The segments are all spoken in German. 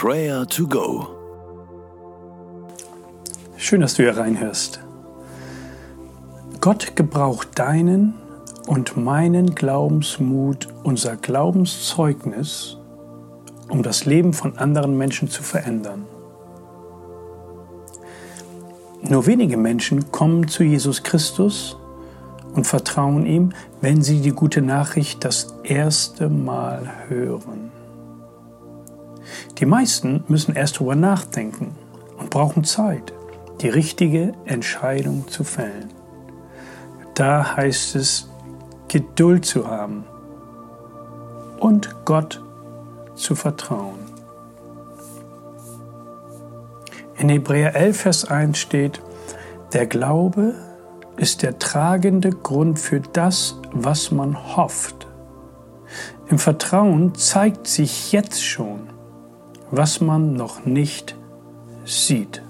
Prayer to Go. Schön, dass du hier reinhörst. Gott gebraucht deinen und meinen Glaubensmut, unser Glaubenszeugnis, um das Leben von anderen Menschen zu verändern. Nur wenige Menschen kommen zu Jesus Christus und vertrauen ihm, wenn sie die gute Nachricht das erste Mal hören. Die meisten müssen erst darüber nachdenken und brauchen Zeit, die richtige Entscheidung zu fällen. Da heißt es, Geduld zu haben und Gott zu vertrauen. In Hebräer 11, Vers 1 steht, der Glaube ist der tragende Grund für das, was man hofft. Im Vertrauen zeigt sich jetzt schon, was man noch nicht sieht.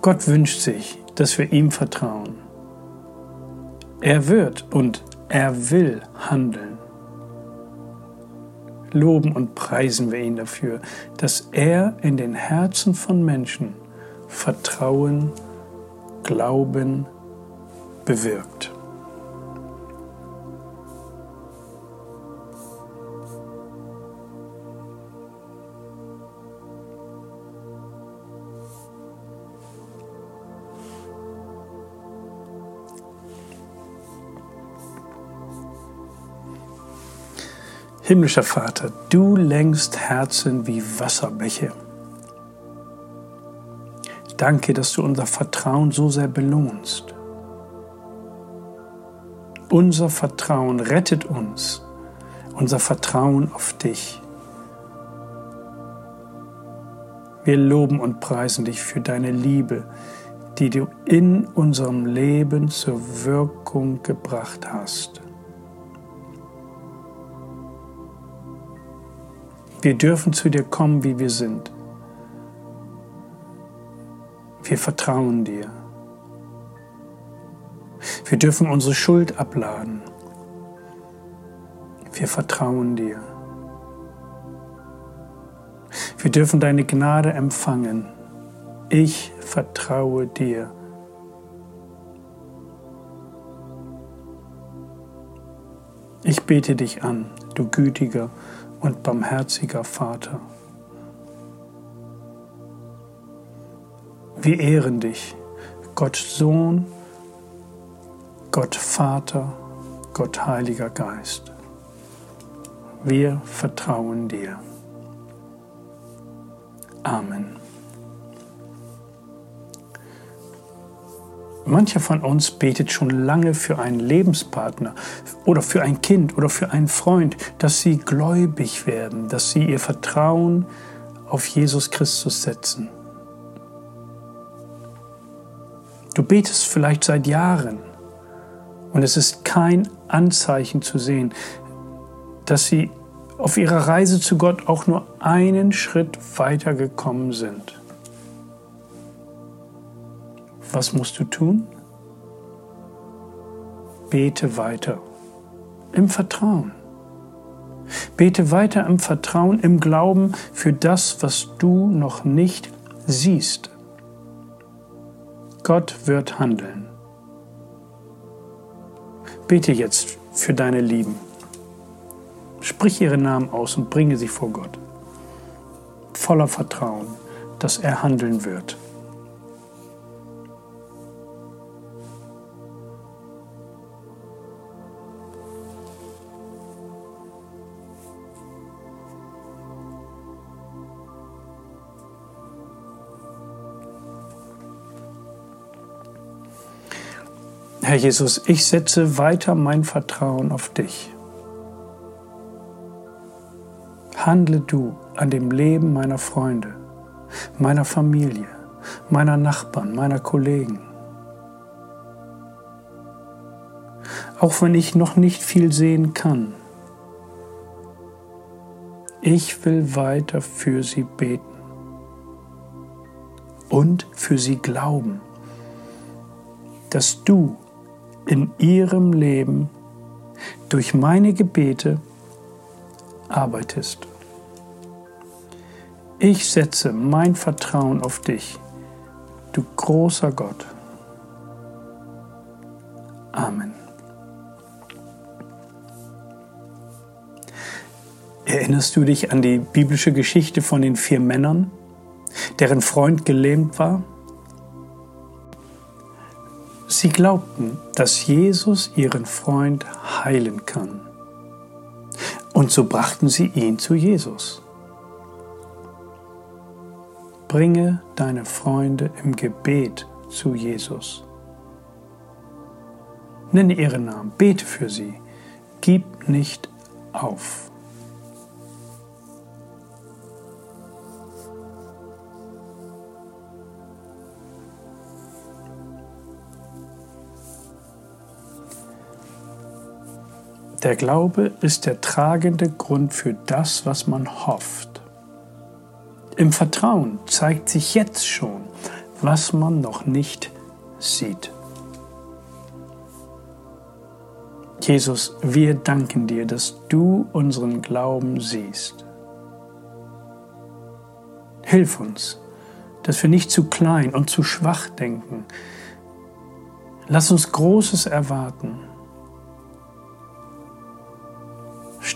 Gott wünscht sich, dass wir ihm vertrauen. Er wird und er will handeln. Loben und preisen wir ihn dafür, dass er in den Herzen von Menschen Vertrauen, Glauben bewirkt. Himmlischer Vater, du lenkst Herzen wie Wasserbäche. Danke, dass du unser Vertrauen so sehr belohnst. Unser Vertrauen rettet uns, unser Vertrauen auf dich. Wir loben und preisen dich für deine Liebe, die du in unserem Leben zur Wirkung gebracht hast. Wir dürfen zu dir kommen, wie wir sind. Wir vertrauen dir. Wir dürfen unsere Schuld abladen. Wir vertrauen dir. Wir dürfen deine Gnade empfangen. Ich vertraue dir. Ich bete dich an, du gütiger und barmherziger Vater. Wir ehren dich, Gott Sohn, Gott Vater, Gott Heiliger Geist. Wir vertrauen dir. Amen. Mancher von uns betet schon lange für einen Lebenspartner oder für ein Kind oder für einen Freund, dass sie gläubig werden, dass sie ihr Vertrauen auf Jesus Christus setzen. Du betest vielleicht seit Jahren und es ist kein Anzeichen zu sehen, dass sie auf ihrer Reise zu Gott auch nur einen Schritt weiter gekommen sind. Was musst du tun? Bete weiter im Vertrauen. Bete weiter im Vertrauen, im Glauben für das, was du noch nicht siehst. Gott wird handeln. Bete jetzt für deine Lieben. Sprich ihre Namen aus und bringe sie vor Gott. Voller Vertrauen, dass er handeln wird. Herr Jesus, ich setze weiter mein Vertrauen auf dich. Handle du an dem Leben meiner Freunde, meiner Familie, meiner Nachbarn, meiner Kollegen. Auch wenn ich noch nicht viel sehen kann, ich will weiter für sie beten und für sie glauben, dass du in ihrem Leben durch meine Gebete arbeitest. Ich setze mein Vertrauen auf dich, du großer Gott. Amen. Erinnerst du dich an die biblische Geschichte von den vier Männern, deren Freund gelähmt war? Sie glaubten, dass Jesus ihren Freund heilen kann. Und so brachten sie ihn zu Jesus. Bringe deine Freunde im Gebet zu Jesus. Nenne ihre Namen, bete für sie, gib nicht auf. Der Glaube ist der tragende Grund für das, was man hofft. Im Vertrauen zeigt sich jetzt schon, was man noch nicht sieht. Jesus, wir danken dir, dass du unseren Glauben siehst. Hilf uns, dass wir nicht zu klein und zu schwach denken. Lass uns Großes erwarten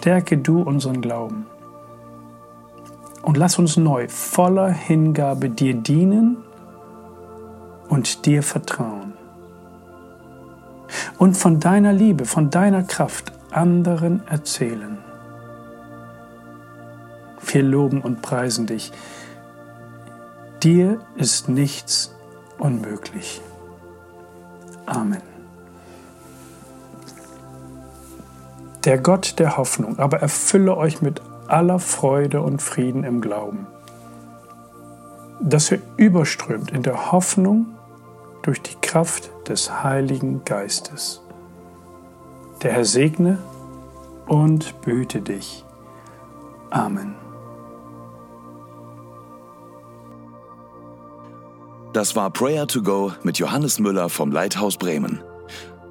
Stärke du unseren Glauben. Und lass uns neu voller Hingabe dir dienen und dir vertrauen. Und von deiner Liebe, von deiner Kraft anderen erzählen. Wir loben und preisen dich. Dir ist nichts unmöglich. Amen. Der Gott der Hoffnung aber erfülle euch mit aller Freude und Frieden im Glauben, dass ihr überströmt in der Hoffnung durch die Kraft des Heiligen Geistes. Der Herr segne und behüte dich. Amen. Das war Prayer to Go mit Johannes Müller vom Leithaus Bremen.